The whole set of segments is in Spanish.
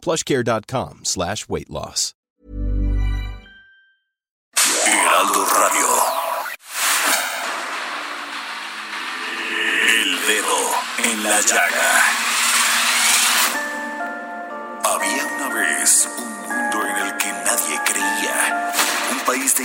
plushcare.com slash weight loss. Heraldo Radio. El dedo en la llaga. Había una vez un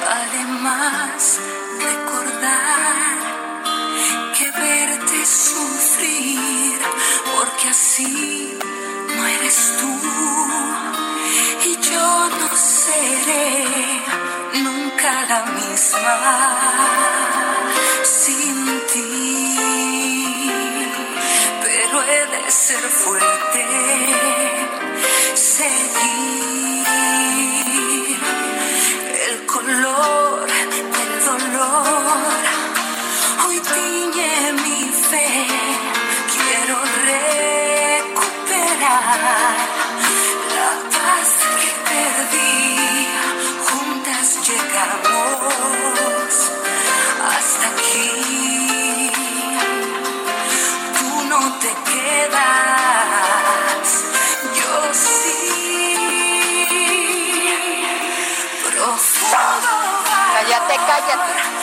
Vale más recordar que verte sufrir, porque así no eres tú y yo no seré nunca la misma sin ti. Pero he de ser fuerte, seguir fe, quiero recuperar la paz que perdí. Juntas llegamos hasta aquí. Tú no te quedas, yo sí. Profundo Cállate, cállate.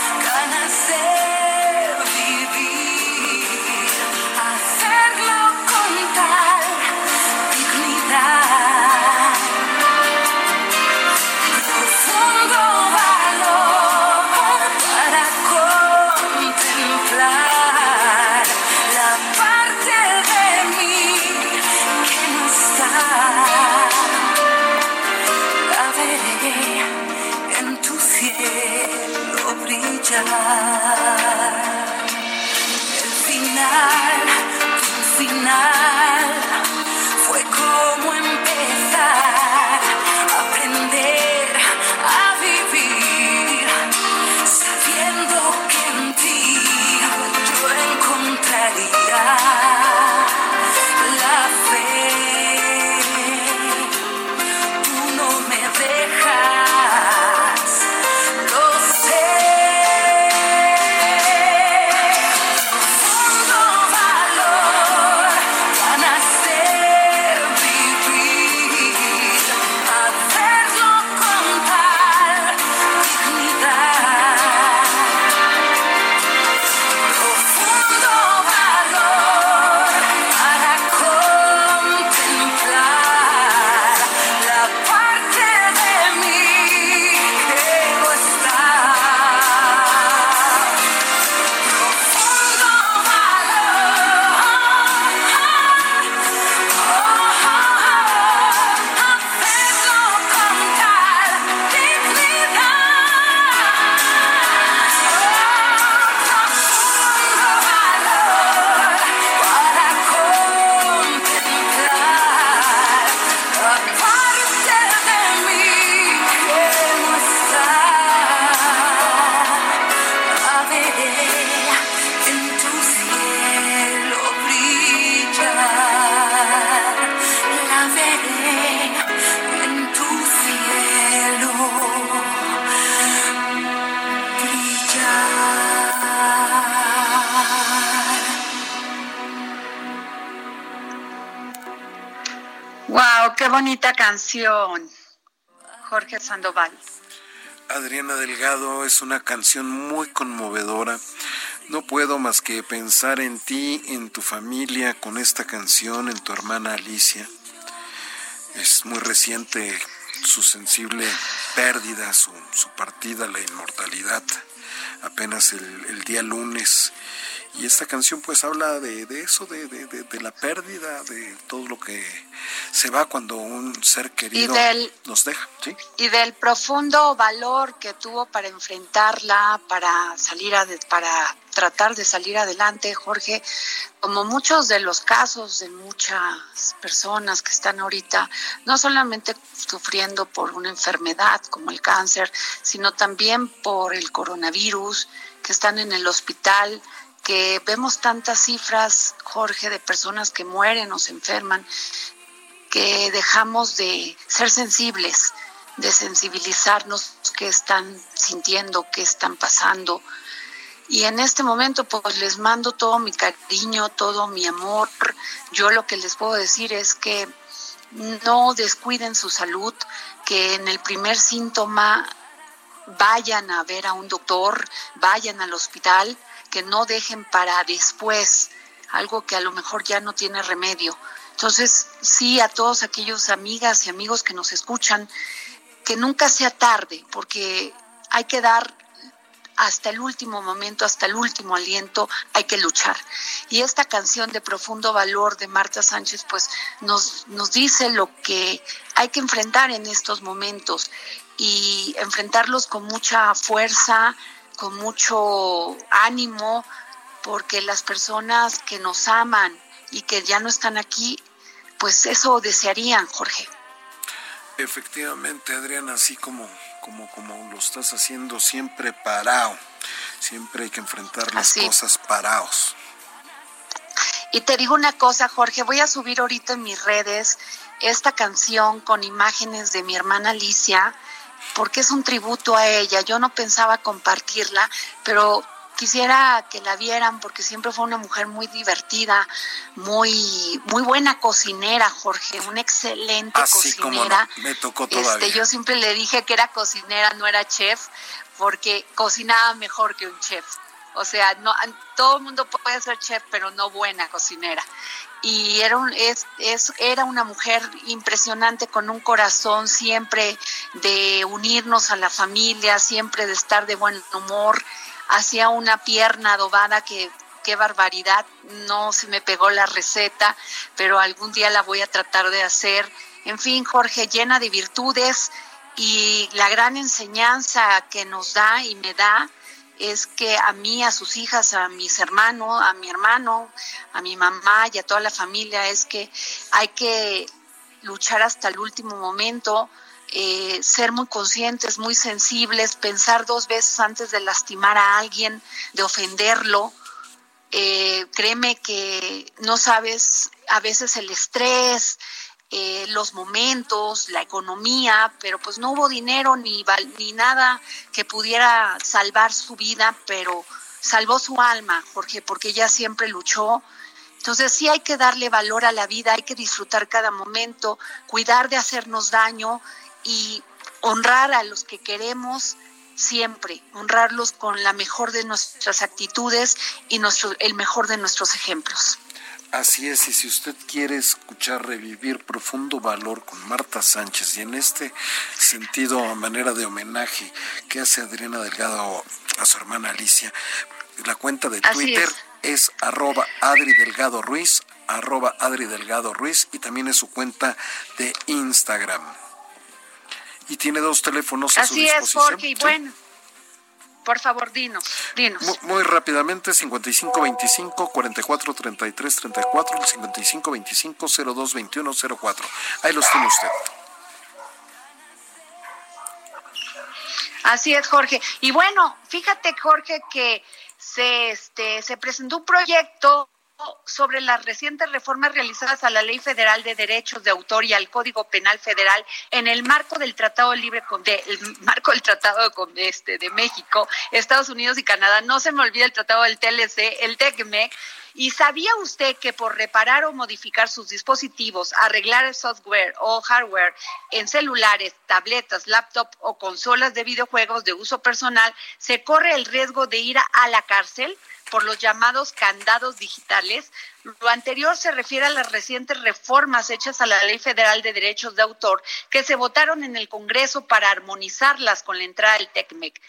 Adriana Delgado es una canción muy conmovedora. No puedo más que pensar en ti, en tu familia, con esta canción, en tu hermana Alicia. Es muy reciente su sensible pérdida, su, su partida, la inmortalidad, apenas el día lunes. Y esta canción pues habla de, de eso, de, de, de, la pérdida, de todo lo que se va cuando un ser querido nos deja. ¿sí? Y del profundo valor que tuvo para enfrentarla, para salir a, para tratar de salir adelante, Jorge, como muchos de los casos de muchas personas que están ahorita, no solamente sufriendo por una enfermedad como el cáncer, sino también por el coronavirus, que están en el hospital, que vemos tantas cifras, Jorge, de personas que mueren o se enferman, que dejamos de ser sensibles, de sensibilizarnos qué están sintiendo, qué están pasando. Y en este momento pues les mando todo mi cariño, todo mi amor. Yo lo que les puedo decir es que no descuiden su salud, que en el primer síntoma vayan a ver a un doctor, vayan al hospital, que no dejen para después algo que a lo mejor ya no tiene remedio. Entonces, sí, a todos aquellos amigas y amigos que nos escuchan, que nunca sea tarde, porque hay que dar hasta el último momento, hasta el último aliento, hay que luchar. Y esta canción de profundo valor de Marta Sánchez, pues nos, nos dice lo que hay que enfrentar en estos momentos y enfrentarlos con mucha fuerza, con mucho ánimo, porque las personas que nos aman y que ya no están aquí, pues eso desearían, Jorge. Efectivamente, Adriana, así como, como, como lo estás haciendo, siempre parado. Siempre hay que enfrentar las cosas parados. Y te digo una cosa, Jorge, voy a subir ahorita en mis redes esta canción con imágenes de mi hermana Alicia, porque es un tributo a ella. Yo no pensaba compartirla, pero quisiera que la vieran porque siempre fue una mujer muy divertida, muy muy buena cocinera, Jorge, una excelente Así cocinera. Como me tocó este, todavía. yo siempre le dije que era cocinera, no era chef, porque cocinaba mejor que un chef. O sea, no todo el mundo puede ser chef, pero no buena cocinera y era, un, es, es, era una mujer impresionante con un corazón siempre de unirnos a la familia, siempre de estar de buen humor. Hacía una pierna adobada que qué barbaridad, no se me pegó la receta, pero algún día la voy a tratar de hacer. En fin, Jorge, llena de virtudes y la gran enseñanza que nos da y me da es que a mí, a sus hijas, a mis hermanos, a mi hermano, a mi mamá y a toda la familia, es que hay que luchar hasta el último momento, eh, ser muy conscientes, muy sensibles, pensar dos veces antes de lastimar a alguien, de ofenderlo. Eh, créeme que no sabes a veces el estrés, eh, los momentos, la economía, pero pues no hubo dinero ni, ni nada que pudiera salvar su vida, pero salvó su alma, Jorge, porque ella siempre luchó. Entonces sí hay que darle valor a la vida, hay que disfrutar cada momento, cuidar de hacernos daño y honrar a los que queremos siempre, honrarlos con la mejor de nuestras actitudes y nuestro, el mejor de nuestros ejemplos. Así es, y si usted quiere escuchar revivir profundo valor con Marta Sánchez y en este sentido, a manera de homenaje que hace Adriana Delgado a su hermana Alicia, la cuenta de Twitter es. es. arroba Adri Delgado Ruiz, arroba Adri Delgado Ruiz y también es su cuenta de Instagram. Y tiene dos teléfonos a Así su disposición. es, Jorge, y bueno. Por favor, dinos, dinos. Muy, muy rápidamente, 5525 4433 34, 5525 022104. Ahí los tiene usted. Así es, Jorge. Y bueno, fíjate, Jorge, que se, este, se presentó un proyecto sobre las recientes reformas realizadas a la Ley Federal de Derechos de Autor y al Código Penal Federal en el marco del Tratado Libre de, marco del Tratado de, este, de México, Estados Unidos y Canadá. No se me olvida el Tratado del TLC, el TECMEC ¿Y sabía usted que por reparar o modificar sus dispositivos, arreglar el software o hardware en celulares, tabletas, laptop o consolas de videojuegos de uso personal, se corre el riesgo de ir a la cárcel? por los llamados candados digitales. Lo anterior se refiere a las recientes reformas hechas a la Ley Federal de Derechos de Autor que se votaron en el Congreso para armonizarlas con la entrada del TECMEC.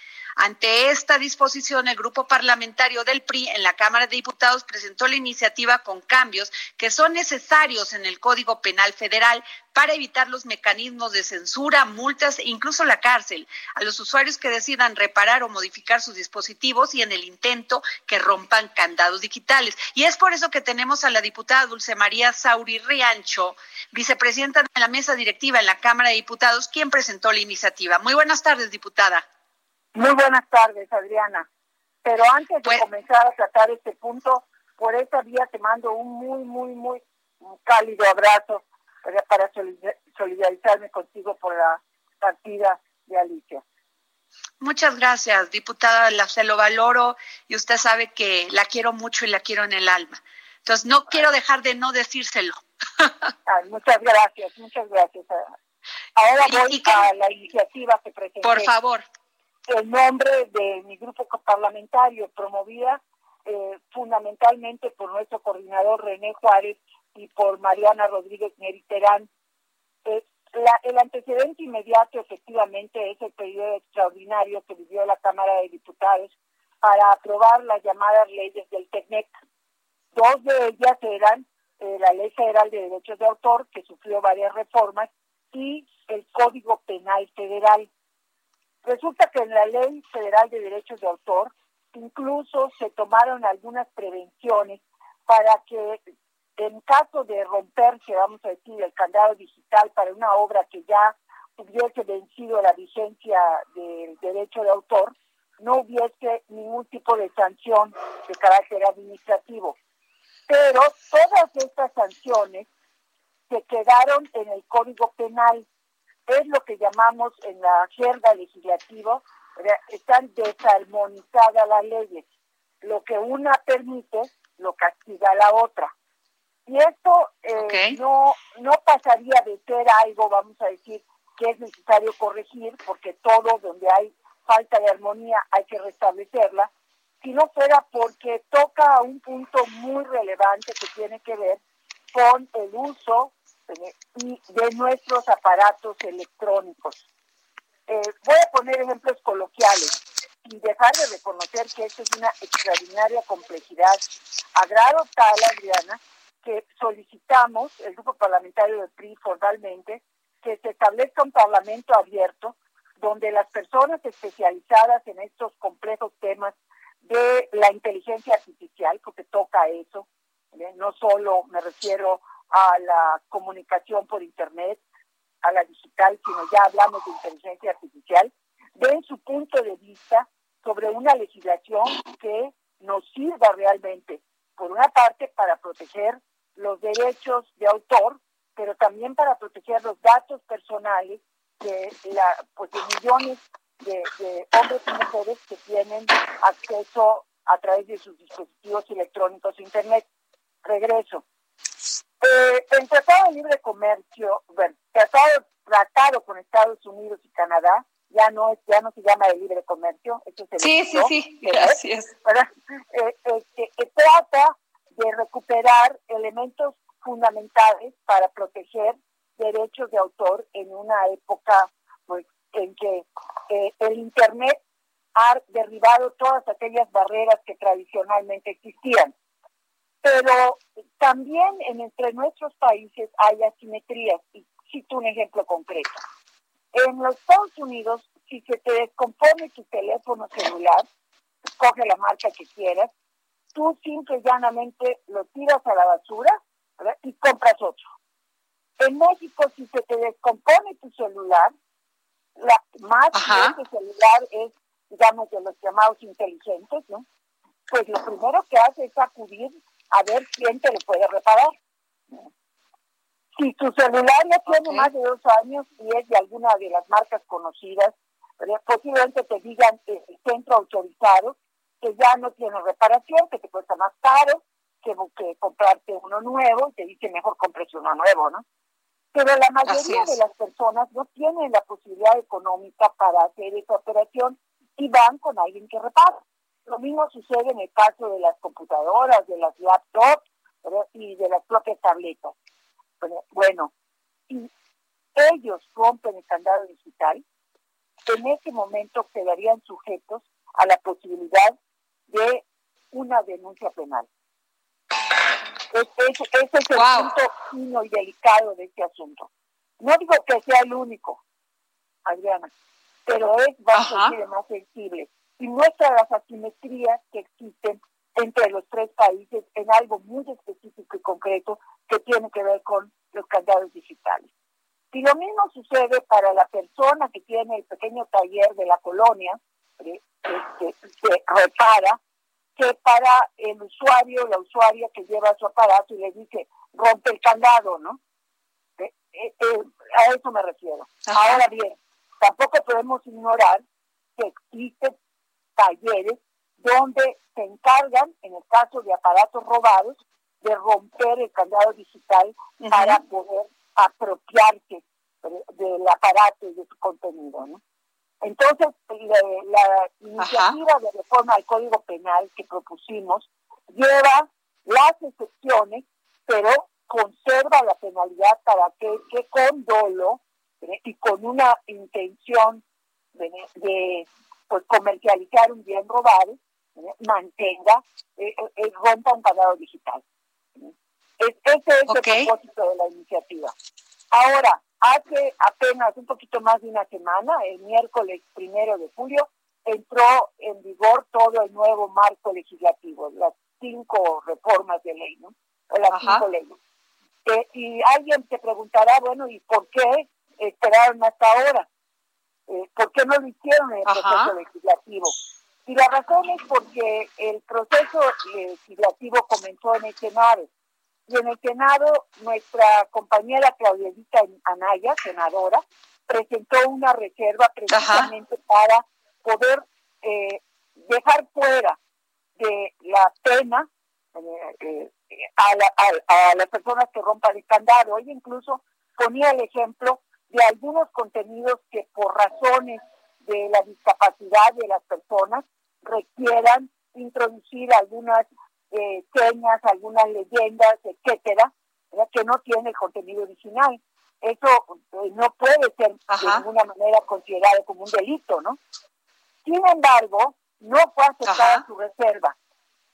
Ante esta disposición, el grupo parlamentario del PRI en la Cámara de Diputados presentó la iniciativa con cambios que son necesarios en el Código Penal Federal para evitar los mecanismos de censura, multas e incluso la cárcel a los usuarios que decidan reparar o modificar sus dispositivos y en el intento que rompan candados digitales. Y es por eso que tenemos a la diputada Dulce María Sauri Riancho, vicepresidenta de la mesa directiva en la Cámara de Diputados, quien presentó la iniciativa. Muy buenas tardes, diputada. Muy buenas tardes, Adriana. Pero antes de Pues- comenzar a tratar este punto, por esa vía te mando un muy, muy, muy cálido abrazo para, para solidar- solidarizarme contigo por la partida de Alicia. Muchas gracias, diputada, la, se lo valoro y usted sabe que la quiero mucho y la quiero en el alma. Entonces, no quiero dejar de no decírselo. Ay, muchas gracias, muchas gracias. Ahora voy y a la iniciativa que presenté. Por favor. El nombre de mi grupo parlamentario, promovida eh, fundamentalmente por nuestro coordinador René Juárez y por Mariana Rodríguez Meriterán. Eh, el antecedente inmediato efectivamente es el periodo extraordinario que vivió la Cámara de Diputados para aprobar las llamadas leyes del TECNEC. Dos de ellas eran eh, la Ley Federal de Derechos de Autor, que sufrió varias reformas, y el Código Penal Federal. Resulta que en la Ley Federal de Derechos de Autor incluso se tomaron algunas prevenciones para que en caso de romperse, vamos a decir, el candado digital para una obra que ya hubiese vencido la vigencia del derecho de autor, no hubiese ningún tipo de sanción de carácter administrativo. Pero todas estas sanciones se quedaron en el Código Penal es lo que llamamos en la jerga legislativa, están desarmonizadas las leyes. Lo que una permite, lo castiga la otra. Y esto eh, no, no pasaría de ser algo, vamos a decir, que es necesario corregir, porque todo donde hay falta de armonía hay que restablecerla, si no fuera porque toca a un punto muy relevante que tiene que ver con el uso y de nuestros aparatos electrónicos. Eh, voy a poner ejemplos coloquiales y dejar de reconocer que esto es una extraordinaria complejidad, a grado tal, Adriana, que solicitamos, el grupo parlamentario del PRI formalmente, que se establezca un parlamento abierto donde las personas especializadas en estos complejos temas de la inteligencia artificial, porque toca eso, ¿eh? no solo me refiero a la comunicación por Internet, a la digital, sino ya hablamos de inteligencia artificial, den su punto de vista sobre una legislación que nos sirva realmente, por una parte, para proteger los derechos de autor, pero también para proteger los datos personales de, la, pues de millones de, hombres y mujeres que tienen acceso a través de sus dispositivos electrónicos a Internet. Regreso. Eh, el Tratado de Libre Comercio, bueno, tratado, tratado con Estados Unidos y Canadá, ya no es, ya no se llama de libre comercio, eso se Sí, sí, sí, gracias. Eh, eh, trata de recuperar elementos fundamentales para proteger derechos de autor en una época pues, en que eh, el Internet ha derribado todas aquellas barreras que tradicionalmente existían. Pero también en entre nuestros países hay asimetrías. Y cito un ejemplo concreto. En los Estados Unidos, si se te descompone tu teléfono celular, escoge la marca que quieras, tú simple y llanamente lo tiras a la basura ¿verdad? y compras otro. En México, si se te descompone tu celular, la más que ese celular es, digamos, de los llamados inteligentes, ¿no? Pues lo primero que hace es acudir a ver quién te lo puede reparar. Si tu celular ya tiene más de dos años y es de alguna de las marcas conocidas, ¿verdad? posiblemente te digan eh, el centro autorizado que ya no tiene reparación, que te cuesta más caro, que, que comprarte uno nuevo y te dice mejor compres uno nuevo, ¿no? Pero la mayoría de las personas no tienen la posibilidad económica para hacer esa operación y van con alguien que repara. Lo mismo sucede en el caso de las computadoras, de las laptops y de las propias tabletas. Bueno, si ellos rompen el candado digital, en ese momento quedarían sujetos a la posibilidad de una denuncia penal. Ese, es el punto fino y delicado de este asunto. No digo que sea el único, Adriana, pero es bastante más sensible y muestra las asimetrías que existen entre los tres países en algo muy específico y concreto que tiene que ver con los candados digitales. Y lo mismo sucede para la persona que tiene el pequeño taller de la colonia, que, que repara, que para el usuario, la usuaria que lleva su aparato y le dice, rompe el candado, ¿no? Eh, eh, eh, a eso me refiero. Ahora bien, tampoco podemos ignorar que existen talleres donde se encargan, en el caso de aparatos robados, de romper el candado digital para poder apropiarse del aparato y de su contenido. ¿no? Entonces, la, iniciativa de reforma al Código Penal que propusimos lleva las excepciones, pero conserva la penalidad para que, que con dolo y con una intención de, pues, comercializar un bien robado, mantenga, eh, eh, rompa un pagado digital. ese es el propósito de la iniciativa. Ahora, hace apenas un poquito más de una semana, el miércoles primero de julio, entró en vigor todo el nuevo marco legislativo, las cinco reformas de ley, ¿no? O las cinco leyes. Eh, y alguien te preguntará, bueno, ¿y por qué esperaron hasta ahora? Eh, ¿Por qué no lo hicieron en el proceso legislativo? Y la razón es porque el proceso legislativo comenzó en el Senado. Y en el Senado, nuestra compañera Claudielita Anaya, senadora, presentó una reserva precisamente para poder eh, dejar fuera de la pena eh, a, a, las personas que rompan el candado. Ella incluso ponía el ejemplo de algunos contenidos que por razones de la discapacidad de las personas requieran introducir algunas eh, señas, algunas leyendas, etcétera, que no tiene el contenido original. Eso eh, no puede ser de ninguna manera considerado como un delito, ¿no? Sin embargo, no fue aceptada su reserva.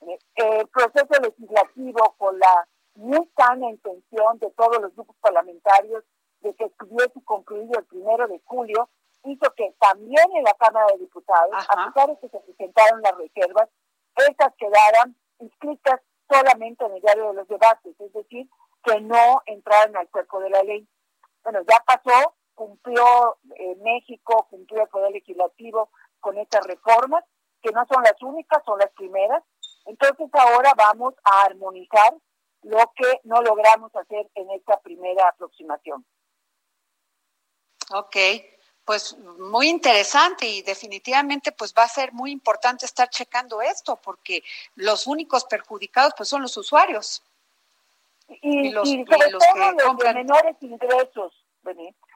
Eh, el proceso legislativo, con la muy sana intención de todos los grupos parlamentarios de que estuviese concluido el primero de julio, hizo que también en la Cámara de Diputados, a pesar de que se presentaron las reservas, estas quedaran inscritas solamente en el diario de los debates, es decir, que no entraran al cuerpo de la ley. Bueno, ya pasó, cumplió eh, México, cumplió el Poder Legislativo con estas reformas, que no son las únicas, son las primeras. Entonces ahora vamos a armonizar lo que no logramos hacer en esta primera aproximación. Ok, pues muy interesante y definitivamente pues va a ser muy importante estar checando esto porque los únicos perjudicados pues son los usuarios. Y, los, sobre todo los de menores ingresos,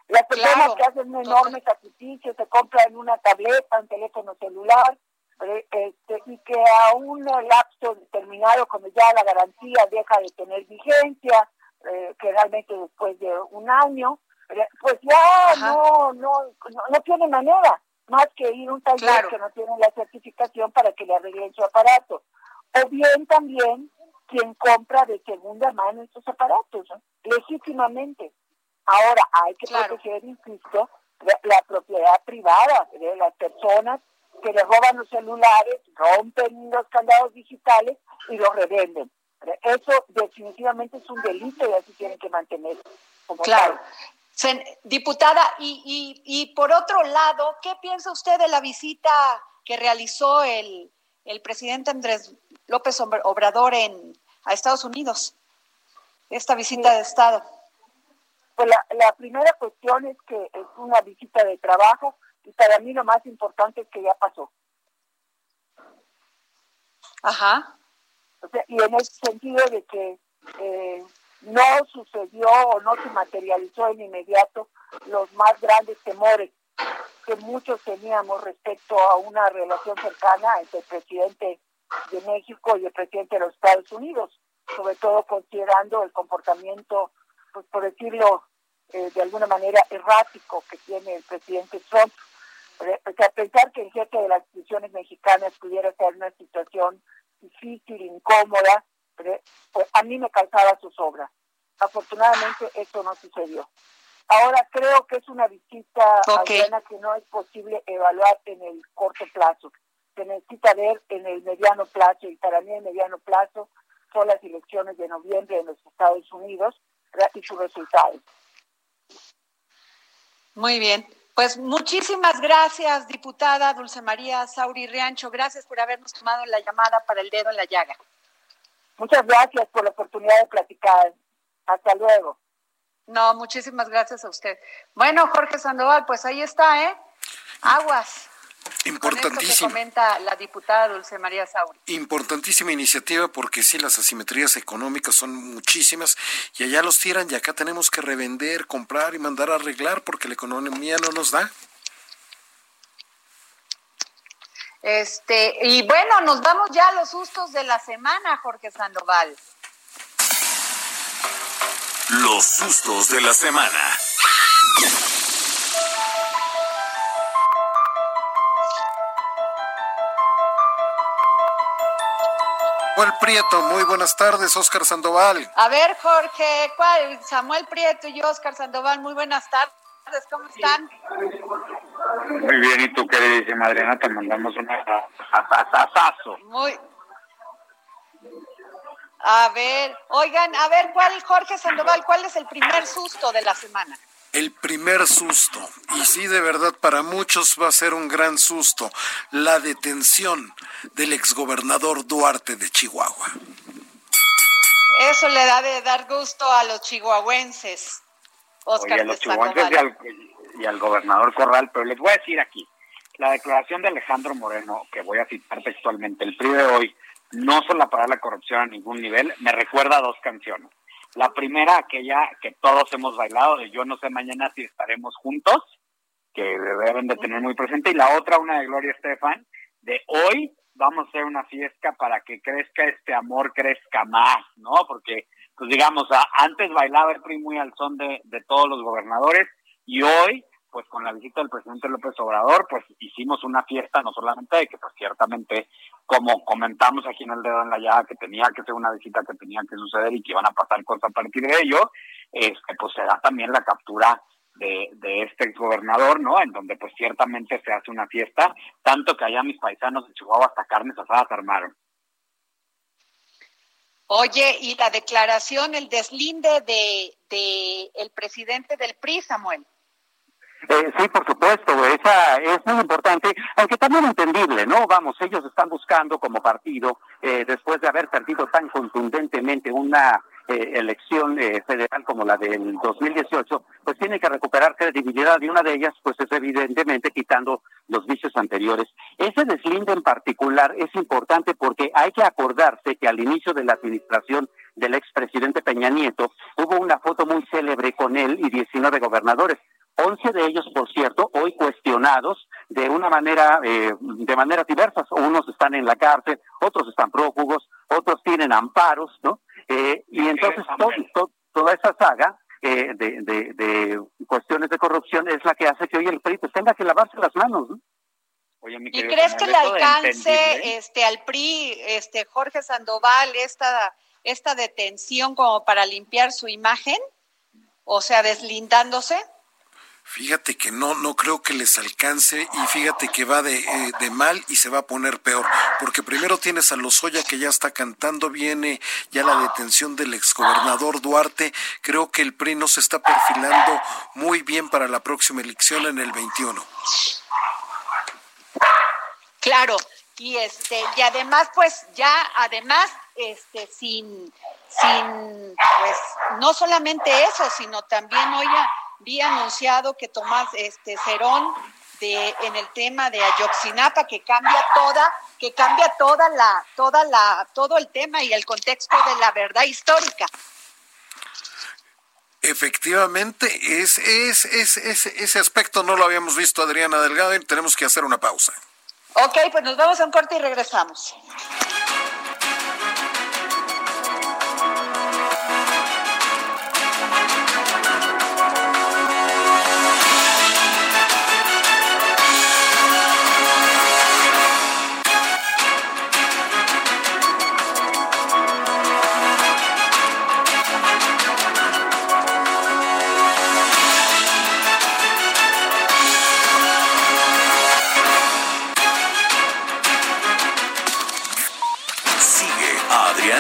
las personas que hacen un enorme sacrificio, se compran una tableta, un teléfono celular, eh, este, y que a un lapso determinado, cuando ya la garantía deja de tener vigencia, eh, que realmente después de un año, pues ya no, no, no, tiene manera más que ir a un taller que no tiene la certificación para que le arreglen su aparato. O bien también quien compra de segunda mano estos aparatos, legítimamente. Ahora hay que proteger, insisto, la, propiedad privada de las personas que le roban los celulares, rompen los candados digitales y los revenden. Eso definitivamente es un delito y así tienen que mantenerse. Como claro. Diputada, y, y, por otro lado, ¿qué piensa usted de la visita que realizó el, el presidente Andrés López Obrador en, a Estados Unidos? Esta visita de Estado. Pues la, la primera cuestión es que es una visita de trabajo y para mí lo más importante es que ya pasó. Ajá. O y en ese sentido de que eh, no sucedió o no se materializó en inmediato los más grandes temores que muchos teníamos respecto a una relación cercana entre el presidente de México y el presidente de los Estados Unidos, sobre todo considerando el comportamiento, pues por decirlo eh, de alguna manera, errático que tiene el presidente Trump. O sea, pensar que el jefe de las instituciones mexicanas pudiera estar una situación difícil, incómoda, pues a mí me causaba su sobra. Afortunadamente eso no sucedió. Ahora creo que es una visita que no es posible evaluar en el corto plazo. Se necesita ver en el mediano plazo y para mí el mediano plazo son las elecciones de noviembre en los Estados Unidos y sus resultados. Muy bien. Pues muchísimas gracias, diputada Dulce María Sauri Riancho. Gracias por habernos tomado la llamada para el dedo en la llaga. Muchas gracias por la oportunidad de platicar. Hasta luego. No, muchísimas gracias a usted. Bueno, Jorge Sandoval, pues ahí está, ¿eh? Aguas. Importantísima. comenta la diputada Dulce María Sauri. Importantísima iniciativa porque sí, las asimetrías económicas son muchísimas y allá los tiran y acá tenemos que revender, comprar y mandar a arreglar porque la economía no nos da. Este, y bueno, nos vamos ya a los sustos de la semana, Jorge Sandoval. Los sustos de la semana. Samuel Prieto, muy buenas tardes, Oscar Sandoval. A ver, Jorge, ¿cuál? Samuel Prieto y yo, Oscar Sandoval, muy buenas tardes, ¿cómo están? Muy bien, ¿y tú, queridísima Adriana? Te mandamos un asazo. Muy, a ver, oigan, a ver, ¿cuál, Jorge Sandoval, cuál es el primer susto de la semana? El primer susto, y sí, de verdad, para muchos va a ser un gran susto, la detención del exgobernador Duarte de Chihuahua. Eso le da de dar gusto a los chihuahuenses. Oscar Oye, a los chihuahuenses y al, y al gobernador Corral, pero les voy a decir aquí, la declaración de Alejandro Moreno, que voy a citar textualmente, el PRI de hoy, no para la corrupción a ningún nivel, me recuerda a dos canciones. La primera, aquella que todos hemos bailado, de Yo no sé mañana si estaremos juntos, que deben de tener muy presente, y la otra, una de Gloria Estefan, de hoy vamos a hacer una fiesta para que crezca este amor, crezca más, ¿no? Porque, pues digamos, antes bailaba el PRI muy al son de, de todos los gobernadores, y hoy pues con la visita del presidente López Obrador, pues hicimos una fiesta, no solamente de que pues ciertamente, como comentamos aquí en el dedo en la llaga, que tenía que ser una visita que tenía que suceder y que iban a pasar cosas a partir de ello, este, pues se da también la captura de, de este gobernador, ¿no? En donde pues ciertamente se hace una fiesta, tanto que allá mis paisanos de Chihuahua hasta carnes asadas armaron. Oye, y la declaración, el deslinde de, de el presidente del PRI, Samuel. Eh, sí, por supuesto, esa es muy importante, aunque también entendible, ¿no? Vamos, ellos están buscando como partido, eh, después de haber perdido tan contundentemente una eh, elección federal como la del 2018, pues tiene que recuperar credibilidad y una de ellas, pues es evidentemente quitando los vicios anteriores. Ese deslinde en particular es importante porque hay que acordarse que al inicio de la administración del expresidente Peña Nieto hubo una foto muy célebre con él y 19 gobernadores 11 de ellos, por cierto, hoy cuestionados de una manera, eh, de maneras diversas. Unos están en la cárcel, otros están prófugos, otros tienen amparos, ¿no? Eh, y entonces toda esa saga eh, de, de, cuestiones de corrupción es la que hace que hoy el PRI pues, tenga que lavarse las manos, ¿no? ¿Y crees que le alcance este al PRI, este Jorge Sandoval, esta, esta detención como para limpiar su imagen? O sea, deslindándose. Fíjate que no, no creo que les alcance y fíjate que va de, eh, de, mal y se va a poner peor, porque primero tienes a Lozoya que ya está cantando, viene ya la detención del exgobernador Duarte, creo que el PRI no se está perfilando muy bien para la próxima elección en el 21. Claro, y este, y además pues ya además este sin sin pues no solamente eso, sino también hoy vi anunciado que Tomás este Cerón de en el tema de Ayotzinapa que cambia toda, que cambia toda la, toda la, todo el tema y el contexto de la verdad histórica. Efectivamente, es, es, es, ese aspecto no lo habíamos visto, Adriana Delgado, y tenemos que hacer una pausa. Ok, pues nos vamos a un corte y regresamos.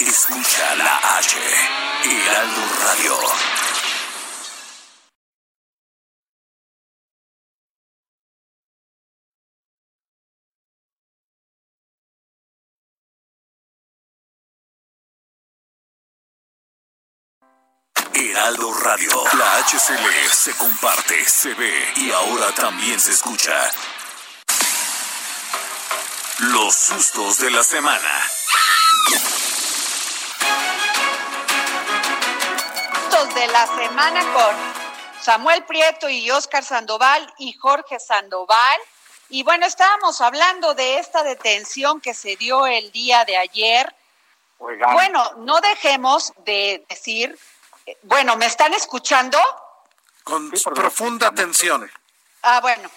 Escucha la H. Heraldo Radio. Heraldo Radio. La HCL se comparte, se ve y ahora también se escucha. Los sustos de la semana. De la semana con Samuel Prieto y Oscar Sandoval y Jorge Sandoval. Y bueno, estábamos hablando de esta detención que se dio el día de ayer. Bueno, no dejemos de decir, eh, bueno, ¿me están escuchando? Con profunda atención. Ah, bueno,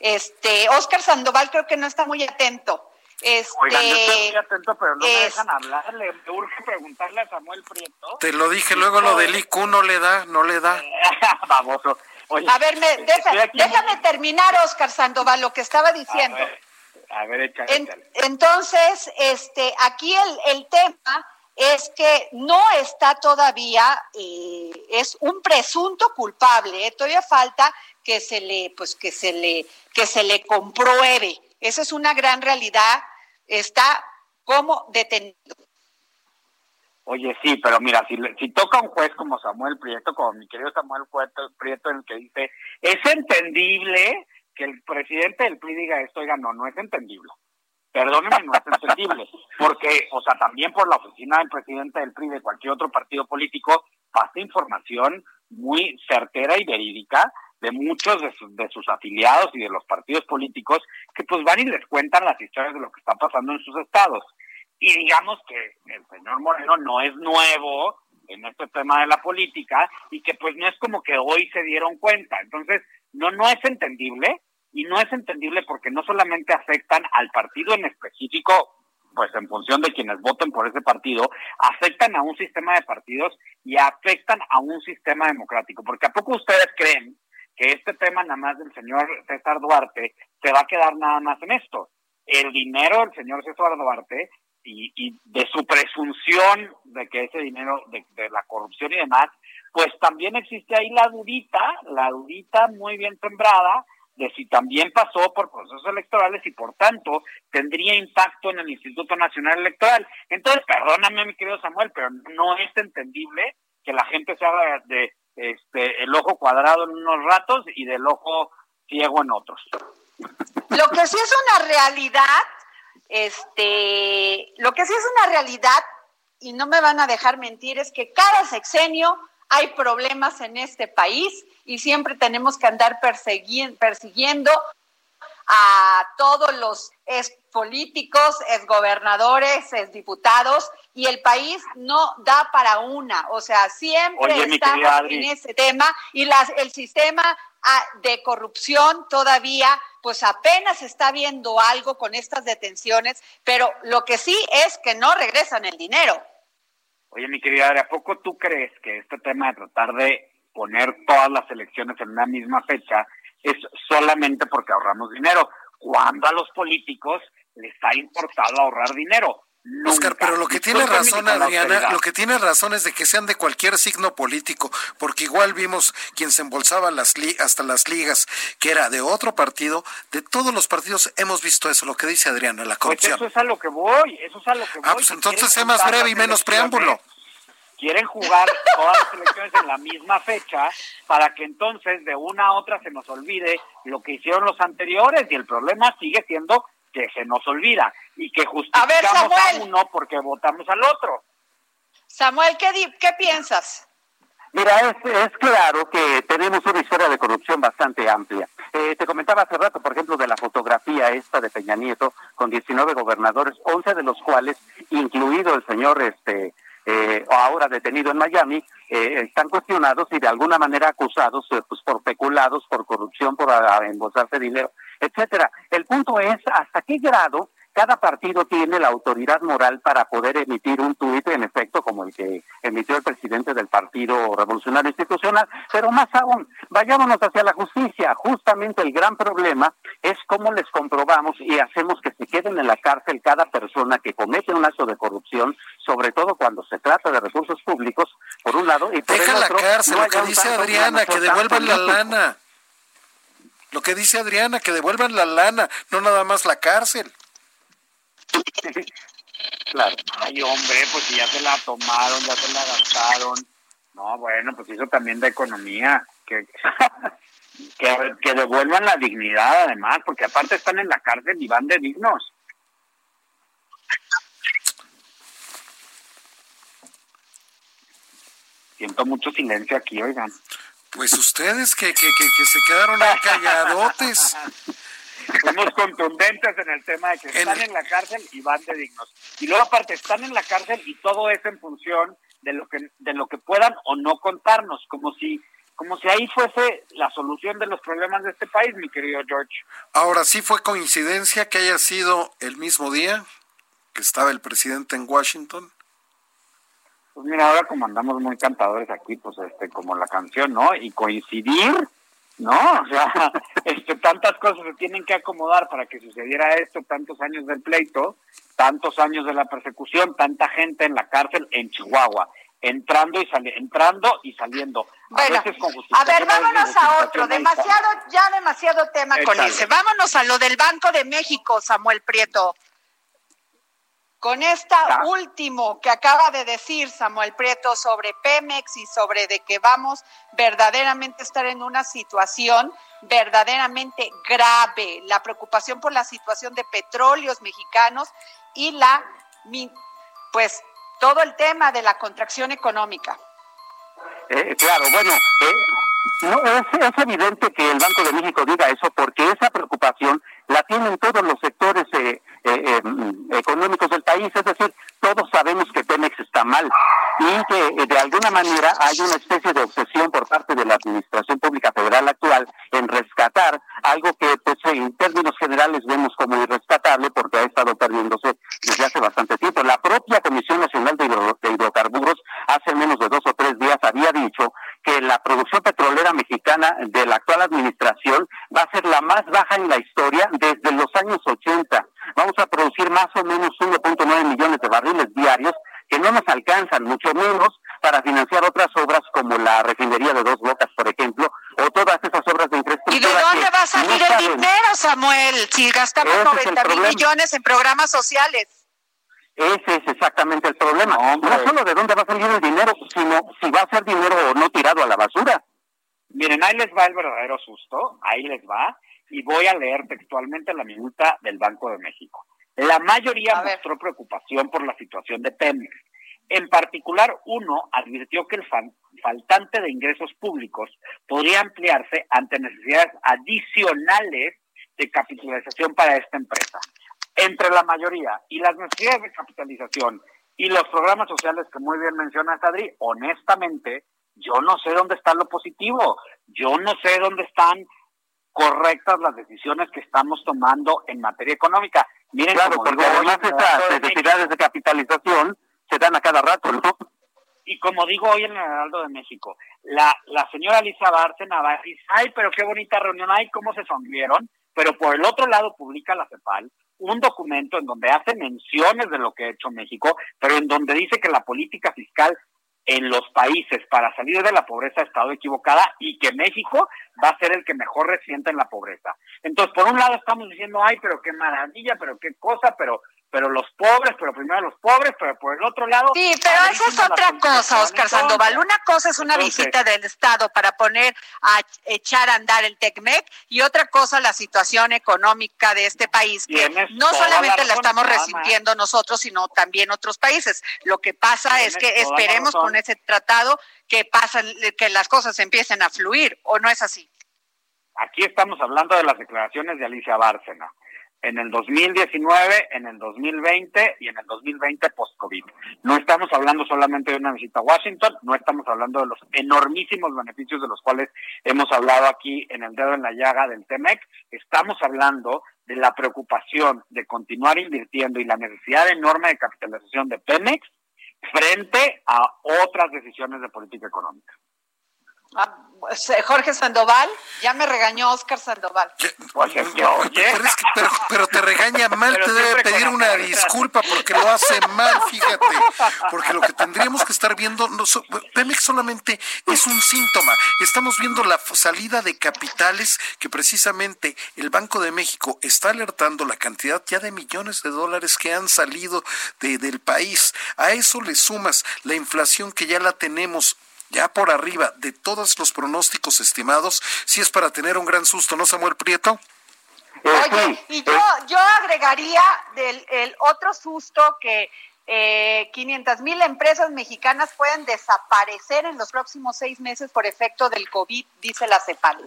este, Oscar Sandoval creo que no está muy atento. Este, Oigan, yo estoy muy atento, pero no me dejan hablar. Le urge preguntarle a Samuel Prieto. Te lo dije, luego lo del IQ no le da, no le da. Baboso. a ver, déjame terminar, Oscar Sandoval, lo que estaba diciendo. A ver, a entonces, este, aquí el, el tema es que no está todavía, eh, es un presunto culpable, ¿eh? todavía falta que se le, pues que se le, que se le compruebe. Esa es una gran realidad está como detenido. Oye, sí, pero mira, si, si toca un juez como Samuel Prieto, como mi querido Samuel Prieto, en el que dice, es entendible que el presidente del PRI diga esto, oiga, no, no es entendible. Perdóneme, no es entendible, porque, o sea, también por la oficina del presidente del PRI de cualquier otro partido político pasa información muy certera y verídica de muchos de sus, de sus afiliados y de los partidos políticos que pues van y les cuentan las historias de lo que está pasando en sus estados. Y digamos que el señor Moreno no es nuevo en este tema de la política y que pues no es como que hoy se dieron cuenta. Entonces, no, no es entendible y no es entendible porque no solamente afectan al partido en específico, pues en función de quienes voten por ese partido, afectan a un sistema de partidos y afectan a un sistema democrático. Porque ¿a poco ustedes creen que este tema nada más del señor César Duarte se va a quedar nada más en esto. El dinero del señor César Duarte y, y de su presunción de que ese dinero, de, de, la corrupción y demás, pues también existe ahí la dudita, la dudita muy bien sembrada de si también pasó por procesos electorales y por tanto tendría impacto en el Instituto Nacional Electoral. Entonces, perdóname mi querido Samuel, pero no es entendible que la gente se haga de este, el ojo cuadrado en unos ratos y del ojo ciego en otros. Lo que sí es una realidad, este, lo que sí es una realidad, y no me van a dejar mentir, es que cada sexenio hay problemas en este país y siempre tenemos que andar persiguiendo a todos los ex políticos, ex gobernadores, ex diputados, y el país no da para una. O sea, siempre estamos en ese tema y las, el sistema ah, de corrupción todavía, pues apenas está viendo algo con estas detenciones, pero lo que sí es que no regresan el dinero. Oye, mi querida ¿a poco tú crees que este tema de tratar de poner todas las elecciones en una misma fecha es solamente porque ahorramos dinero. cuando a los políticos les ha importado ahorrar dinero. Oscar, pero lo que tiene razón Adriana, lo que tiene razón es de que sean de cualquier signo político, porque igual vimos quien se embolsaba las hasta las ligas, que era de otro partido, de todos los partidos hemos visto eso, lo que dice Adriana, la pues corrupción. eso es a lo que voy, eso es a lo que ah, voy. Ah, pues entonces sea más breve y menos preámbulo. Quieren jugar todas las elecciones en la misma fecha para que entonces de una a otra se nos olvide lo que hicieron los anteriores y el problema sigue siendo que se nos olvida y que justificamos a, uno porque votamos al otro. Samuel, ¿qué, qué piensas? Mira, es, es, claro que tenemos una historia de corrupción bastante amplia. Eh, te comentaba hace rato, por ejemplo, de la fotografía esta de Peña Nieto con 19 gobernadores, 11 de los cuales, incluido el señor este eh, ahora detenido en Miami, eh, están cuestionados y de alguna manera acusados eh, pues por peculados, por corrupción, por embolsarse dinero, etcétera. El punto es hasta qué grado cada partido tiene la autoridad moral para poder emitir un tuit, en efecto, como el que emitió el presidente del Partido Revolucionario Institucional, pero más aún, vayámonos hacia la justicia. Justamente el gran problema es cómo les comprobamos y hacemos que se queden en la cárcel cada persona que comete un acto de corrupción, sobre todo cuando se trata de recursos públicos, por un lado, y por Deja la cárcel, lo que dice Adriana, que devuelvan la lana. Lo que dice Adriana, que devuelvan la lana, no nada más la cárcel. Claro. Ay, hombre, pues ya se la tomaron, ya se la gastaron. No, bueno, pues eso también de economía. Que, que, que devuelvan la dignidad, además, porque aparte están en la cárcel y van de dignos. Siento mucho silencio aquí, oigan. Pues ustedes que, que, que, que se quedaron ahí calladotes. Fuimos contundentes en el tema de que están en la cárcel y van de dignos. Y luego aparte están en la cárcel y todo es en función de lo que de lo que puedan o no contarnos, como si como si ahí fuese la solución de los problemas de este país, mi querido George. Ahora sí fue coincidencia que haya sido el mismo día que estaba el presidente en Washington. Pues mira, ahora como andamos muy cantadores aquí, pues este como la canción, ¿no? Y coincidir no, o sea, este, tantas cosas se tienen que acomodar para que sucediera esto, tantos años del pleito, tantos años de la persecución, tanta gente en la cárcel en Chihuahua, entrando y saliendo, entrando y saliendo. Bueno, a, ver, vámonos a otro, demasiado, ya demasiado tema con ese. Vámonos a lo del Banco de México, Samuel Prieto con esta último que acaba de decir Samuel Prieto sobre Pemex y sobre de que vamos verdaderamente a estar en una situación verdaderamente grave, la preocupación por la situación de petróleos mexicanos y la pues todo el tema de la contracción económica. Eh, claro, bueno, eh, no, es, es, evidente que el Banco de México diga eso porque esa preocupación la tienen todos los sectores eh, eh, em, económicos del país, es decir, todos sabemos que Pemex está mal y que eh, de alguna manera hay una especie de obsesión por parte de la Administración Pública Federal actual en rescatar algo que pues en términos generales vemos como irrescatable porque ha estado perdiéndose desde hace bastante tiempo. La propia Comisión Nacional de, Hidrocarburos hace menos de dos o tres días había dicho que la producción petrolera mexicana de la actual administración va a ser la más baja en la historia desde los años 80. Vamos a producir más o menos 1.9 millones de barriles diarios que no nos alcanzan, mucho menos para financiar otras obras como la refinería de Dos Bocas, por ejemplo, o todas esas obras de infraestructura. ¿Y de dónde va a salir el dinero, Samuel, si gastamos 90 mil millones en programas sociales? Ese es exactamente el problema. No solo de dónde va a salir el dinero, sino si va a ser dinero o no tirado a la basura. Miren, ahí les va el verdadero susto, ahí les va y voy a leer textualmente la minuta del Banco de México. La mayoría mostró preocupación por la situación de Pemex. En particular, uno advirtió que el faltante de ingresos públicos podría ampliarse ante necesidades adicionales de capitalización para esta empresa. Entre la mayoría y las necesidades de capitalización y los programas sociales que muy bien menciona Adri, honestamente, yo no sé dónde está lo positivo, yo no sé dónde están correctas las decisiones que estamos tomando en materia económica. Miren, claro, porque además estas necesidades de capitalización se dan a cada rato, ¿no? Y como digo hoy en el Heraldo de México, la, la señora Lisa Bárcena dice, ay, pero qué bonita reunión, ay, cómo se sonrieron. pero por el otro lado publica la CEPAL un documento en donde hace menciones de lo que ha hecho México, pero en donde dice que la política fiscal en los países para salir de la pobreza ha estado equivocada y que México va a ser el que mejor resienta en la pobreza. Entonces, por un lado estamos diciendo, ay, pero qué maravilla, pero qué cosa, pero pero los pobres, pero primero los pobres, pero por el otro lado. Sí, pero esa es otra cosa, Oscar Sandoval. Una cosa es una visita del Estado para poner a echar a andar el TECMEC y otra cosa la situación económica de este país, que no solamente la, estamos resintiendo nosotros, sino también otros países. Lo que pasa es que esperemos con ese tratado que pasan, que las cosas empiecen a fluir, ¿o no es así? Aquí estamos hablando de las declaraciones de Alicia Bárcena en el 2019, en el 2020 y en el 2020 post-COVID. No estamos hablando solamente de una visita a Washington, no estamos hablando de los enormísimos beneficios de los cuales hemos hablado aquí en el dedo en la llaga del TEMEC, estamos hablando de la preocupación de continuar invirtiendo y la necesidad enorme de capitalización de Pemex frente a otras decisiones de política económica. Ah, pues, eh, Jorge Sandoval, ya me regañó Oscar Sandoval. pero, te regaña mal, te debe pedir una disculpa porque lo hace mal, fíjate. Porque lo que tendríamos que estar viendo, no, Pemex solamente es un síntoma. Estamos viendo la salida de capitales que precisamente el Banco de México está alertando la cantidad ya de millones de dólares que han salido del país. A eso le sumas la inflación que ya la tenemos ya por arriba de todos los pronósticos estimados, si es para tener un gran susto, ¿no, Samuel Prieto? Oye, y yo, yo agregaría del el otro susto que eh, 500 mil empresas mexicanas pueden desaparecer en los próximos seis meses por efecto del COVID, dice la CEPAL.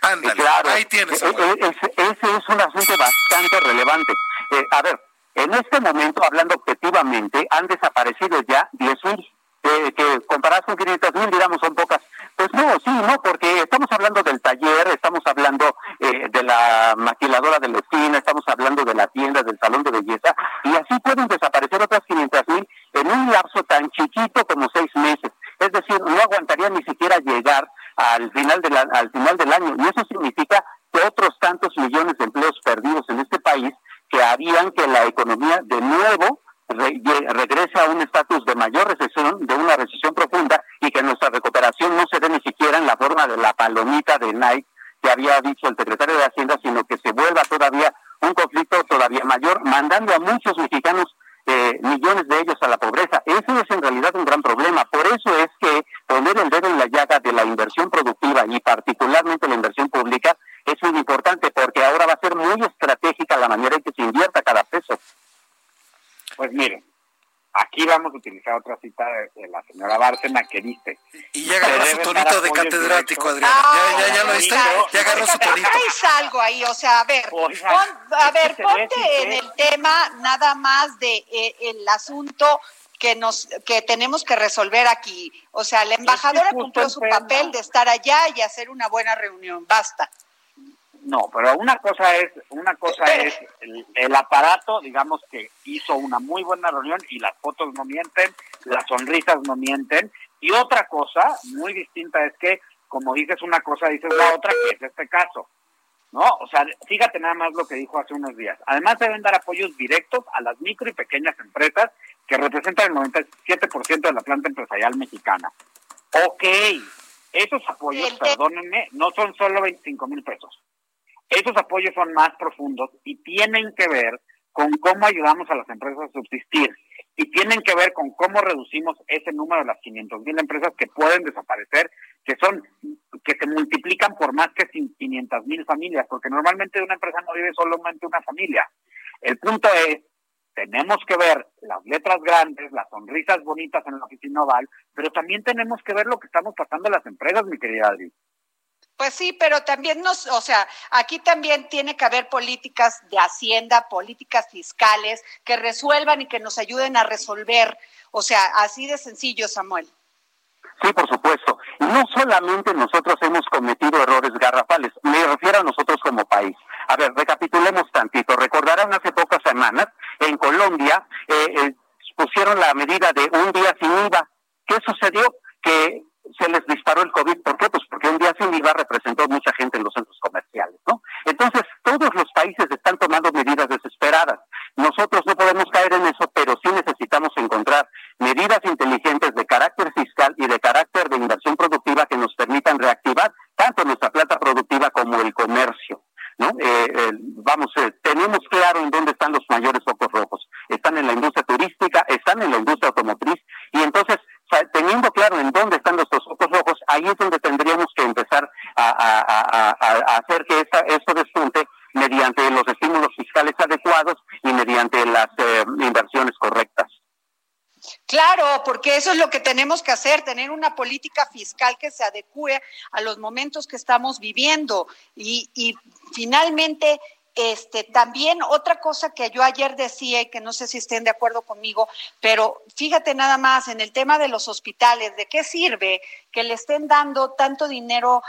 Ándale, ahí tienes. E, e, ese, es un asunto bastante relevante. Eh, a ver, en este momento, hablando objetivamente, han desaparecido ya 10 mil que comparadas con 500 mil, digamos, son pocas. Pues no, sí, no, porque estamos hablando del taller, estamos hablando eh, de la maquiladora de la esquina, estamos hablando de la tienda, del salón de belleza, y así pueden desaparecer otras 500 mil en un lapso tan chiquito como seis meses. Es decir, no aguantaría ni siquiera llegar al final, de al final del año, y eso significa que otros tantos millones de empleos perdidos en este país que harían que la economía de nuevo regrese a un estatus de mayor recesión, de una recesión profunda, y que nuestra recuperación no se dé ni siquiera en la forma de la palomita de Nike que había dicho el secretario de Hacienda, sino que se vuelva todavía un conflicto todavía mayor, mandando a muchos catedrático, Adriana. ya, ya, ya lo está, ya agarró su tonito. algo ahí, o sea, a ver, a ver, ponte en el tema nada más de eh, el asunto que nos que tenemos que resolver aquí. O sea, la embajadora cumplió su papel de estar allá y hacer una buena reunión. Basta. No, pero una cosa es, una cosa es el, aparato, digamos que hizo una muy buena reunión y las fotos no mienten, las sonrisas no mienten, y otra cosa muy distinta es que, como dices una cosa, dices la otra, que es este caso. ¿No? O sea, fíjate nada más lo que dijo hace unos días. Además deben dar apoyos directos a las micro y pequeñas empresas que representan el 97% de la planta empresarial mexicana. Ok, esos apoyos, perdónenme, no son solo 25 mil pesos esos apoyos son más profundos y tienen que ver con cómo ayudamos a las empresas a subsistir y tienen que ver con cómo reducimos ese número de las 500 mil empresas que pueden desaparecer, que son que se multiplican por más que 500 mil familias, porque normalmente una empresa no vive solamente una familia. El punto es, tenemos que ver las letras grandes, las sonrisas bonitas en la oficina oval, pero también tenemos que ver lo que estamos pasando en las empresas, mi querida Adri. Pues sí, pero también nos, o sea, aquí también tiene que haber políticas de hacienda, políticas fiscales que resuelvan y que nos ayuden a resolver. O sea, así de sencillo, Samuel. Sí, por supuesto. No solamente nosotros hemos cometido errores garrafales, me refiero a nosotros como país. A ver, recapitulemos tantito. Recordarán hace pocas semanas, en Colombia eh, eh, pusieron la medida de un día sin IVA. ¿Qué sucedió? Que se les disparó el COVID. ¿Por qué? Pues porque un día sin IVA representó mucha gente en los centros comerciales, ¿no? Entonces, todos los países están tomando medidas desesperadas. Nosotros no podemos caer en eso, pero sí necesitamos encontrar medidas inteligentes eh, tenemos claro en dónde están los mayores focos rojos. Están en la industria turística, están en la industria automotriz, y entonces, teniendo claro en dónde están nuestros focos rojos, ahí es donde tendríamos que empezar a, hacer que esa, eso despunte mediante los estímulos fiscales adecuados y mediante las inversiones correctas. Claro, porque eso es lo que tenemos que hacer, tener una política fiscal que se adecue a los momentos que estamos viviendo. Y finalmente, este, también otra cosa que yo ayer decía y que no sé si estén de acuerdo conmigo, pero fíjate nada más en el tema de los hospitales, ¿de qué sirve que le estén dando tanto dinero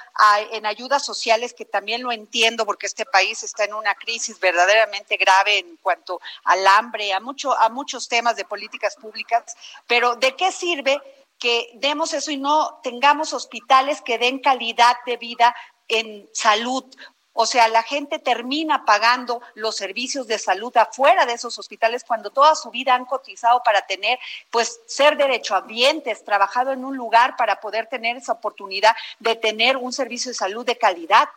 en ayudas sociales, que también lo entiendo porque este país está en una crisis verdaderamente grave en cuanto al hambre, a, mucho, a muchos temas de políticas públicas, pero ¿de qué sirve que demos eso y no tengamos hospitales que den calidad de vida en salud, o sea, la gente termina pagando los servicios de salud afuera de esos hospitales cuando toda su vida han cotizado para tener, pues, ser derechohabientes, trabajado en un lugar para poder tener esa oportunidad de tener un servicio de salud de calidad.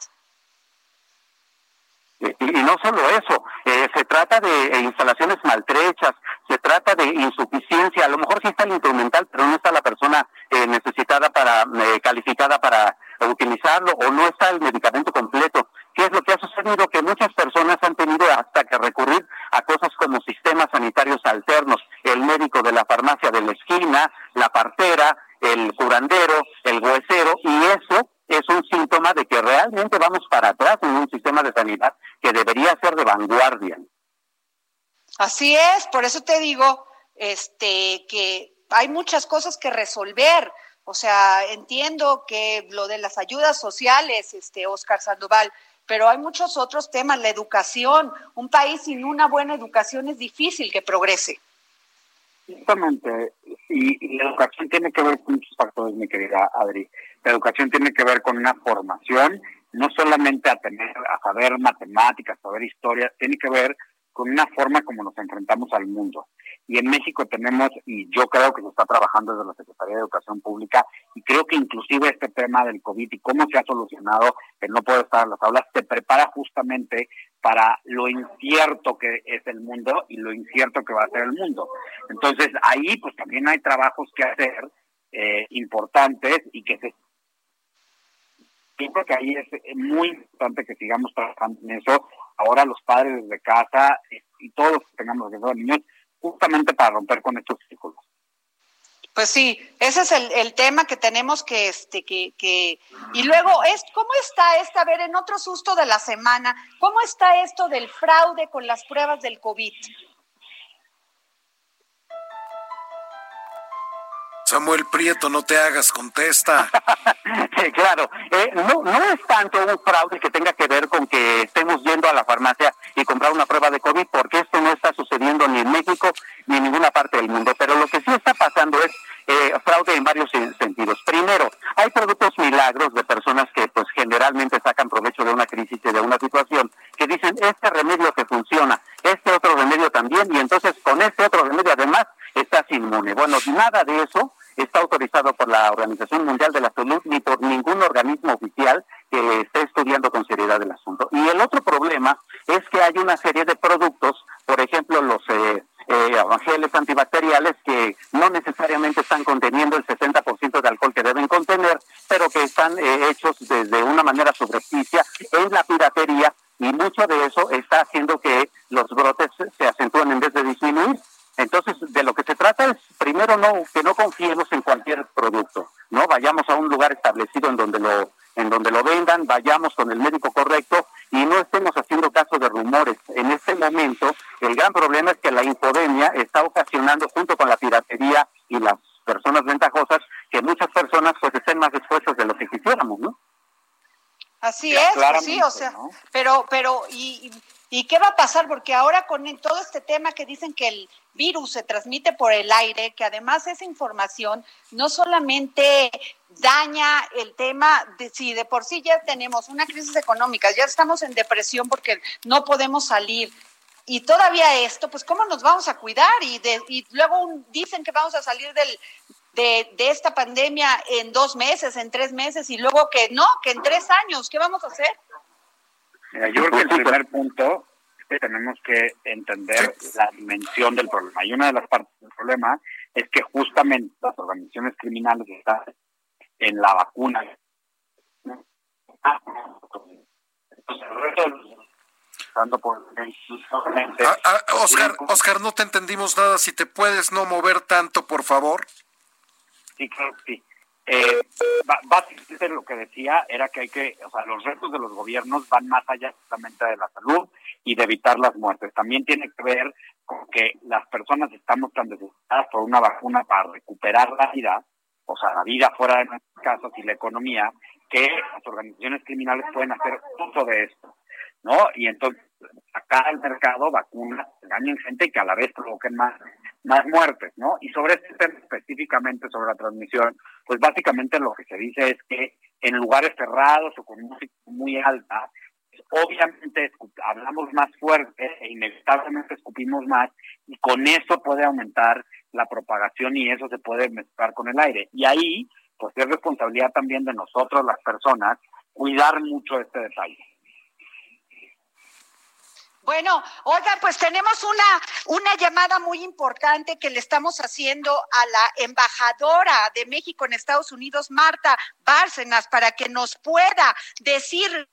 Y, no solo eso, eh, se trata de eh, instalaciones maltrechas, se trata de insuficiencia, a lo mejor sí está el instrumental, pero no está la persona eh, necesitada para, calificada para utilizarlo, o no está el medicamento completo. ¿Qué es lo que ha sucedido? Que muchas personas han tenido hasta que recurrir a cosas como sistemas sanitarios alternos, el médico de la farmacia de la esquina, la partera, el curandero, el huesero, y eso es un síntoma de que realmente vamos para atrás en un sistema de sanidad que debería ser de vanguardia. Así es, por eso te digo, este, que hay muchas cosas que resolver. O sea, entiendo que lo de las ayudas sociales, este, Oscar Sandoval, pero hay muchos otros temas, la educación. Un país sin una buena educación es difícil que progrese. Exactamente, y, la educación tiene que ver con muchos factores, mi querida Adri. La educación tiene que ver con una formación, no solamente a tener, a saber matemáticas, a saber historia, tiene que ver con una forma como nos enfrentamos al mundo. Y en México tenemos, y yo creo que se está trabajando desde la Secretaría de Educación Pública, y creo que inclusive este tema del COVID y cómo se ha solucionado que no puede estar en las aulas, te prepara justamente para lo incierto que es el mundo y lo incierto que va a ser el mundo. Entonces ahí pues también hay trabajos que hacer eh, importantes y que se yo creo que ahí es muy importante que sigamos trabajando en eso. Ahora los padres desde casa y todos que tengamos que ser niños justamente para romper con estos círculos. Pues sí, ese es el, tema que tenemos que, este, que, que, y luego, es, ¿cómo está esta, a ver, en otro susto de la semana, cómo está esto del fraude con las pruebas del COVID? Samuel Prieto, no te hagas, contesta. claro, eh, no, no es tanto un fraude que tenga que ver con que estemos yendo a la farmacia y comprar una prueba de COVID, porque esto no está sucediendo ni en México ni en ninguna parte del mundo. Pero lo que sí está pasando es eh, fraude en varios sentidos. Primero, hay productos milagros de personas que pues generalmente sacan provecho de una crisis y de una situación, que dicen, este remedio que funciona, este otro remedio también, y entonces con este otro inmune. Bueno, nada de eso está autorizado por la Organización Mundial de la Salud ni por ningún organismo oficial que esté estudiando con seriedad el asunto. Y el otro problema es que hay una serie de productos, por ejemplo, los eh, eh, antibacteriales que no necesariamente están conteniendo el 60% de alcohol que deben contener, pero que están eh, hechos de, una manera subrepticia en la piratería y mucho de eso está haciendo que los brotes se acentúen en vez de disminuir. Entonces, de lo que se trata es, primero, no que no confiemos en cualquier producto, no vayamos a un lugar establecido en donde lo en donde lo vendan, vayamos con el médico correcto y no estemos haciendo caso de rumores. En este momento, el gran problema es que la infodemia está ocasionando, junto con la piratería y las personas ventajosas, que muchas personas pues estén más expuestas de lo que quisiéramos, ¿no? Así es, sí, o sea, pero, pero, y, ¿Y qué va a pasar? Porque ahora con todo este tema que dicen que el virus se transmite por el aire, que además esa información no solamente daña el tema de si de por sí ya tenemos una crisis económica, ya estamos en depresión porque no podemos salir y todavía esto, pues cómo nos vamos a cuidar y, de, y luego dicen que vamos a salir del, de, esta pandemia en dos meses, en tres meses y luego que no, que en tres años, ¿qué vamos a hacer? Mira, yo creo que el primer punto que tenemos que entender la dimensión del problema. Y una de las partes del problema es que justamente las organizaciones criminales están en la vacuna. Ah, ah, Oscar, Oscar, no te entendimos nada. Si te puedes no mover tanto, por favor. Sí, claro sí. Eh, básicamente lo que decía era que hay que, o sea, los retos de los gobiernos van más allá justamente de la salud y de evitar las muertes. También tiene que ver con que las personas estamos tan desesperadas por una vacuna para recuperar la vida, o sea, la vida fuera de nuestras casas y la economía, que las organizaciones criminales pueden hacer uso de esto, ¿no? Y entonces acá al mercado vacunas engañen gente y que a la vez provoquen más más muertes, ¿no? Y sobre este tema específicamente sobre la transmisión, pues básicamente lo que se dice es que en lugares cerrados o con música muy alta, obviamente hablamos más fuerte e inevitablemente escupimos más y con eso puede aumentar la propagación y eso se puede mezclar con el aire. Y ahí, pues es responsabilidad también de nosotros, las personas, cuidar mucho este detalle. Bueno, oiga, pues tenemos una, una llamada muy importante que le estamos haciendo a la embajadora de México en Estados Unidos, Marta Bárcenas, para que nos pueda decir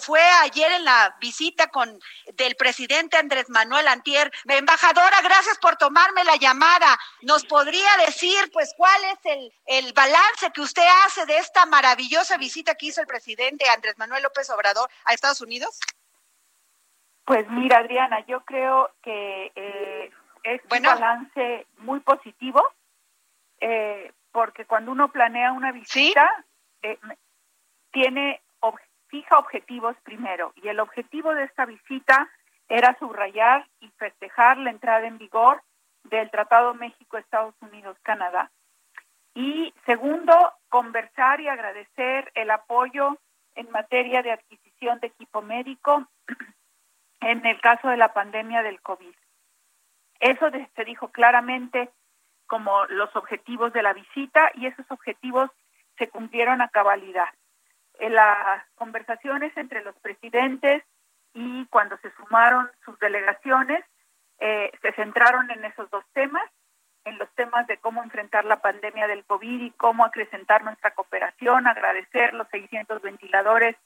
fue ayer en la visita con del presidente Andrés Manuel Antier. Embajadora, gracias por tomarme la llamada. ¿Nos podría decir, pues, cuál es el, el balance que usted hace de esta maravillosa visita que hizo el presidente Andrés Manuel López Obrador a Estados Unidos? Pues mira, Adriana, yo creo que eh, es un balance muy positivo, eh, porque cuando uno planea una visita, eh, tiene fija objetivos primero y el objetivo de esta visita era subrayar y festejar la entrada en vigor del Tratado México-Estados Unidos-Canadá. Y segundo, conversar y agradecer el apoyo en materia de adquisición de equipo médico en el caso de la pandemia del COVID. Eso se dijo claramente como los objetivos de la visita y esos objetivos se cumplieron a cabalidad en las conversaciones entre los presidentes y cuando se sumaron sus delegaciones, eh, se centraron en esos dos temas, en los temas de cómo enfrentar la pandemia del COVID y cómo acrecentar nuestra cooperación, agradecer los 600 ventiladores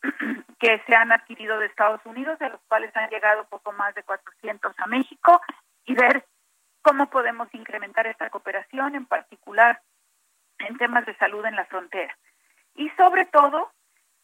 que se han adquirido de Estados Unidos, de los cuales han llegado poco más de 400 a México, y ver cómo podemos incrementar esta cooperación, en particular en temas de salud en la frontera y sobre todo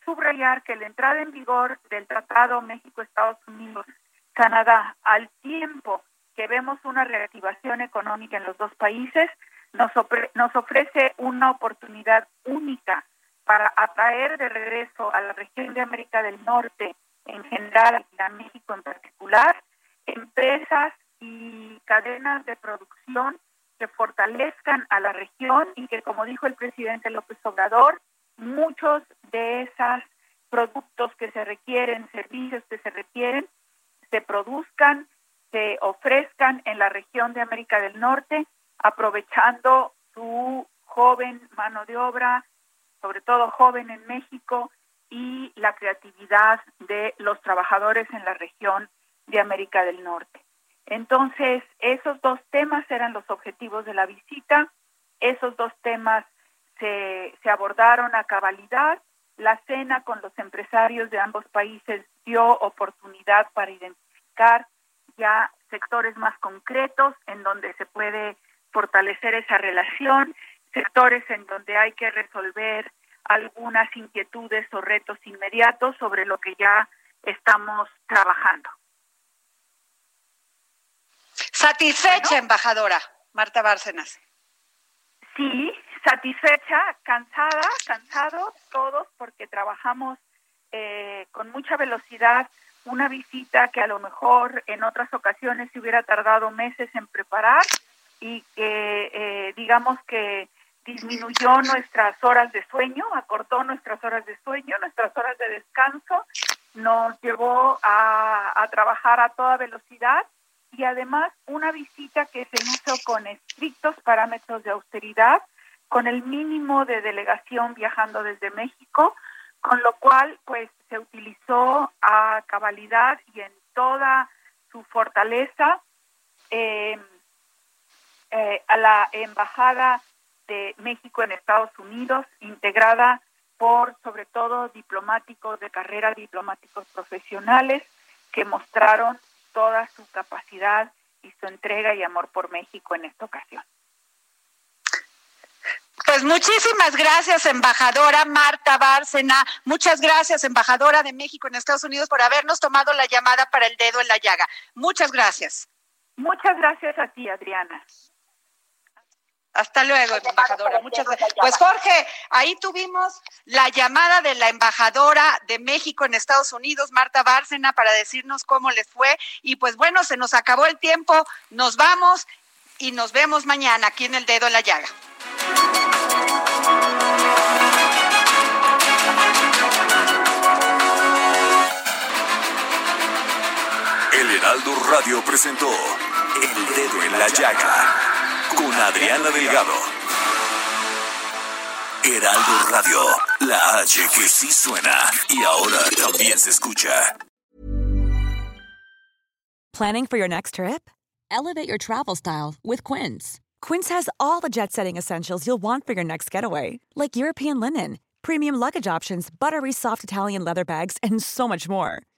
subrayar que la entrada en vigor del Tratado México-Estados Unidos-Canadá al tiempo que vemos una reactivación económica en los dos países, nos, nos ofrece una oportunidad única para atraer de regreso a la región de América del Norte en general y a México en particular, empresas y cadenas de producción que fortalezcan a la región y que, como dijo el presidente López Obrador, muchos de esos productos que se requieren, servicios que se requieren, se produzcan, se ofrezcan en la región de América del Norte, aprovechando su joven mano de obra, sobre todo joven en México, y la creatividad de los trabajadores en la región de América del Norte. Entonces, esos dos temas eran los objetivos de la visita, esos dos temas se, se abordaron a cabalidad. La cena con los empresarios de ambos países dio oportunidad para identificar ya sectores más concretos en donde se puede fortalecer esa relación, sectores en donde hay que resolver algunas inquietudes o retos inmediatos sobre lo que ya estamos trabajando. Satisfecha, embajadora Marta Bárcenas. Sí, satisfecha, cansada, cansados todos porque trabajamos eh, con mucha velocidad una visita que a lo mejor en otras ocasiones se hubiera tardado meses en preparar y que eh, digamos que disminuyó nuestras horas de sueño, acortó nuestras horas de sueño, nuestras horas de descanso nos llevó a trabajar a toda velocidad y además una visita que se hizo con estrictos parámetros de austeridad, con el mínimo de delegación viajando desde México, con lo cual pues se utilizó a cabalidad y en toda su fortaleza eh, eh, a la embajada de México en Estados Unidos, integrada por sobre todo diplomáticos de carrera, diplomáticos profesionales que mostraron toda su capacidad y su entrega y amor por México en esta ocasión. Pues muchísimas gracias, embajadora Marta Bárcena. Muchas gracias, embajadora de México en Estados Unidos, por habernos tomado la llamada para el dedo en la llaga. Muchas gracias. Muchas gracias a ti, Adriana. Hasta luego, embajadora. Muchas gracias. Pues Jorge, ahí tuvimos la llamada de la embajadora de México en Estados Unidos, Marta Bárcena, para decirnos cómo les fue. Y pues bueno, se nos acabó el tiempo. Nos vamos y nos vemos mañana aquí en el dedo en la llaga. Heraldo Radio presentó El Dedo en la Llaga con Adriana Delgado. Heraldo Radio, la H que sí suena y ahora también se escucha. Planning for your next trip? Elevate your travel style with Quince. Quince has all the jet setting essentials you'll want for your next getaway, like European linen, premium luggage options, buttery soft Italian leather bags, and so much more.